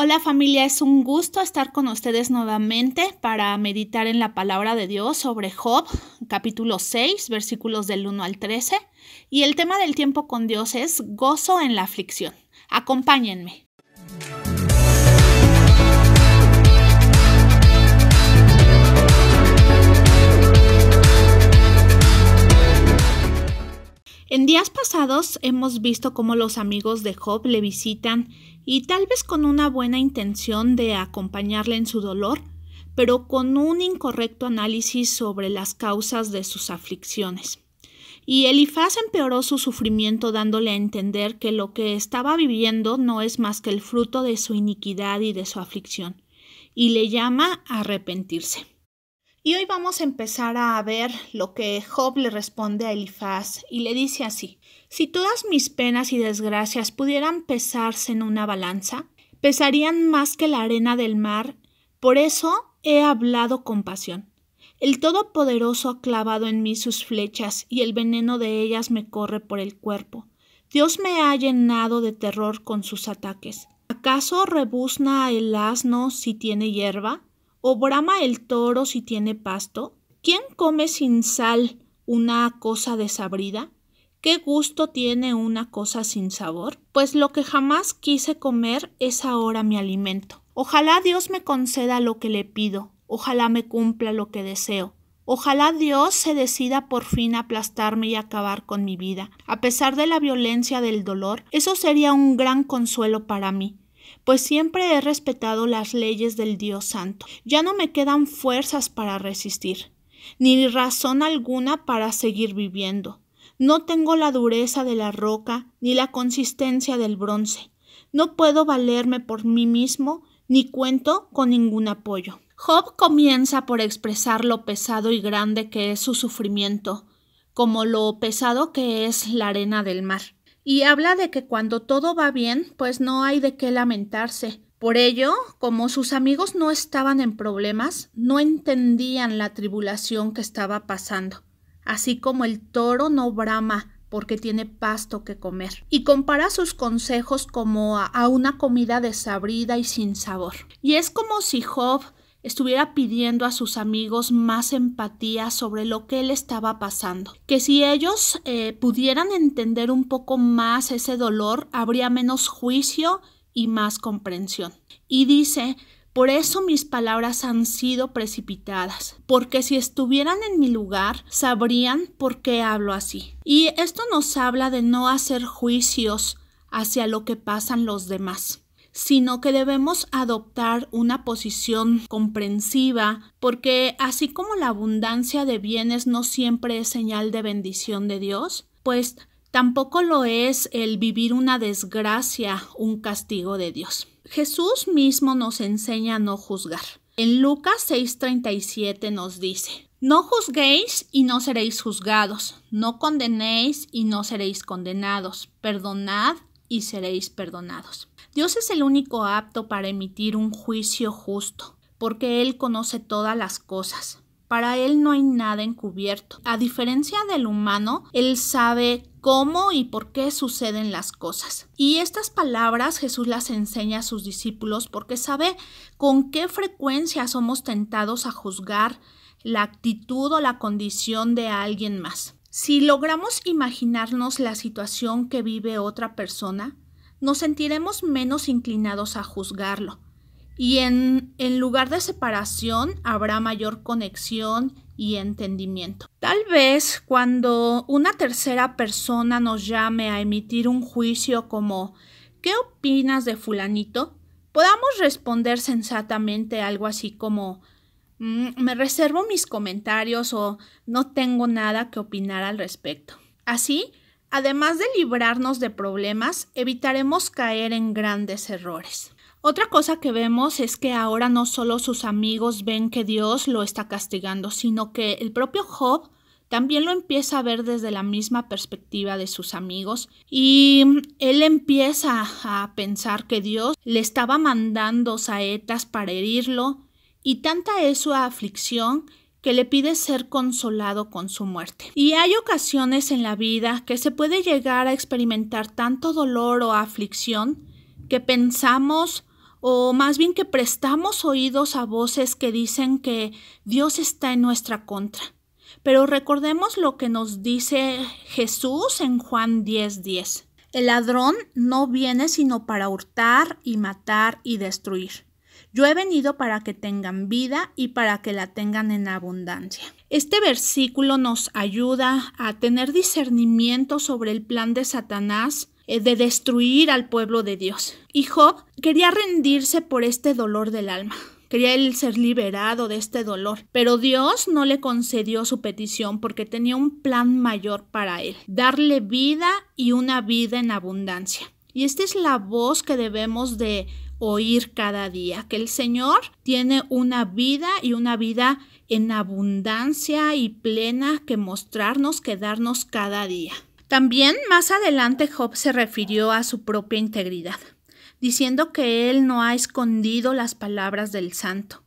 Hola familia, es un gusto estar con ustedes nuevamente para meditar en la palabra de Dios sobre Job, capítulo 6, versículos del 1 al 13. Y el tema del tiempo con Dios es gozo en la aflicción. Acompáñenme. En días pasados hemos visto cómo los amigos de Job le visitan y tal vez con una buena intención de acompañarle en su dolor, pero con un incorrecto análisis sobre las causas de sus aflicciones. Y Elifaz empeoró su sufrimiento dándole a entender que lo que estaba viviendo no es más que el fruto de su iniquidad y de su aflicción, y le llama a arrepentirse. Y hoy vamos a empezar a ver lo que Job le responde a Elifaz y le dice así: Si todas mis penas y desgracias pudieran pesarse en una balanza, pesarían más que la arena del mar, por eso he hablado con pasión. El Todopoderoso ha clavado en mí sus flechas y el veneno de ellas me corre por el cuerpo. Dios me ha llenado de terror con sus ataques. ¿Acaso rebuzna el asno si tiene hierba? ¿O brama el toro si tiene pasto? ¿Quién come sin sal una cosa desabrida? ¿Qué gusto tiene una cosa sin sabor? Pues lo que jamás quise comer es ahora mi alimento. Ojalá Dios me conceda lo que le pido, ojalá me cumpla lo que deseo. Ojalá Dios se decida por fin aplastarme y acabar con mi vida. A pesar de la violencia del dolor, eso sería un gran consuelo para mí pues siempre he respetado las leyes del Dios Santo. Ya no me quedan fuerzas para resistir, ni razón alguna para seguir viviendo. No tengo la dureza de la roca, ni la consistencia del bronce. No puedo valerme por mí mismo, ni cuento con ningún apoyo. Job comienza por expresar lo pesado y grande que es su sufrimiento, como lo pesado que es la arena del mar y habla de que cuando todo va bien, pues no hay de qué lamentarse. Por ello, como sus amigos no estaban en problemas, no entendían la tribulación que estaba pasando, así como el toro no brama porque tiene pasto que comer, y compara sus consejos como a, una comida desabrida y sin sabor. Y es como si Job estuviera pidiendo a sus amigos más empatía sobre lo que él estaba pasando, que si ellos eh, pudieran entender un poco más ese dolor, habría menos juicio y más comprensión. Y dice, por eso mis palabras han sido precipitadas, porque si estuvieran en mi lugar, sabrían por qué hablo así. Y esto nos habla de no hacer juicios hacia lo que pasan los demás sino que debemos adoptar una posición comprensiva, porque así como la abundancia de bienes no siempre es señal de bendición de Dios, pues tampoco lo es el vivir una desgracia, un castigo de Dios. Jesús mismo nos enseña a no juzgar. En Lucas 6:37 nos dice, no juzguéis y no seréis juzgados, no condenéis y no seréis condenados, perdonad y seréis perdonados. Dios es el único apto para emitir un juicio justo, porque Él conoce todas las cosas. Para Él no hay nada encubierto. A diferencia del humano, Él sabe cómo y por qué suceden las cosas. Y estas palabras Jesús las enseña a sus discípulos porque sabe con qué frecuencia somos tentados a juzgar la actitud o la condición de alguien más. Si logramos imaginarnos la situación que vive otra persona, nos sentiremos menos inclinados a juzgarlo. Y en, lugar de separación habrá mayor conexión y entendimiento. Tal vez cuando una tercera persona nos llame a emitir un juicio como ¿qué opinas de fulanito? podamos responder sensatamente algo así como mm, me reservo mis comentarios o no tengo nada que opinar al respecto. Así Además de librarnos de problemas, evitaremos caer en grandes errores. Otra cosa que vemos es que ahora no solo sus amigos ven que Dios lo está castigando, sino que el propio Job también lo empieza a ver desde la misma perspectiva de sus amigos y él empieza a pensar que Dios le estaba mandando saetas para herirlo y tanta es su aflicción que le pide ser consolado con su muerte. Y hay ocasiones en la vida que se puede llegar a experimentar tanto dolor o aflicción que pensamos o más bien que prestamos oídos a voces que dicen que Dios está en nuestra contra. Pero recordemos lo que nos dice Jesús en Juan 10:10. 10. El ladrón no viene sino para hurtar y matar y destruir. Yo he venido para que tengan vida y para que la tengan en abundancia. Este versículo nos ayuda a tener discernimiento sobre el plan de Satanás eh, de destruir al pueblo de Dios. Y Job quería rendirse por este dolor del alma. Quería él ser liberado de este dolor, pero Dios no le concedió su petición porque tenía un plan mayor para él, darle vida y una vida en abundancia. Y esta es la voz que debemos de oír cada día, que el Señor tiene una vida y una vida en abundancia y plena que mostrarnos, que darnos cada día. También más adelante Job se refirió a su propia integridad, diciendo que él no ha escondido las palabras del santo,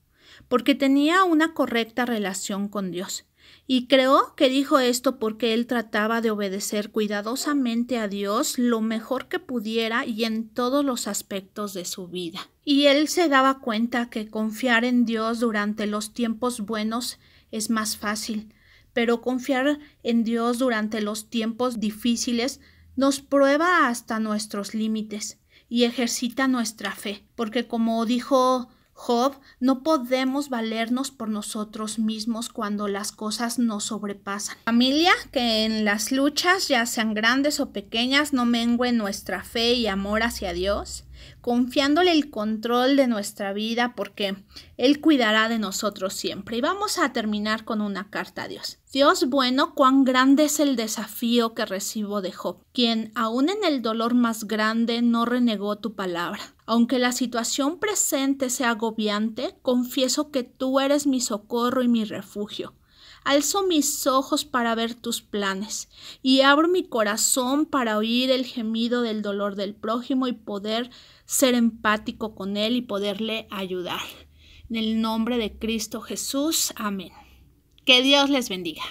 porque tenía una correcta relación con Dios. Y creo que dijo esto porque él trataba de obedecer cuidadosamente a Dios lo mejor que pudiera y en todos los aspectos de su vida. Y él se daba cuenta que confiar en Dios durante los tiempos buenos es más fácil, pero confiar en Dios durante los tiempos difíciles nos prueba hasta nuestros límites y ejercita nuestra fe, porque como dijo Job, no podemos valernos por nosotros mismos cuando las cosas nos sobrepasan. Familia, que en las luchas, ya sean grandes o pequeñas, no mengue nuestra fe y amor hacia Dios confiándole el control de nuestra vida porque Él cuidará de nosotros siempre. Y vamos a terminar con una carta a Dios. Dios bueno, cuán grande es el desafío que recibo de Job, quien aun en el dolor más grande no renegó tu palabra. Aunque la situación presente sea agobiante, confieso que tú eres mi socorro y mi refugio. Alzo mis ojos para ver tus planes y abro mi corazón para oír el gemido del dolor del prójimo y poder ser empático con él y poderle ayudar. En el nombre de Cristo Jesús. Amén. Que Dios les bendiga.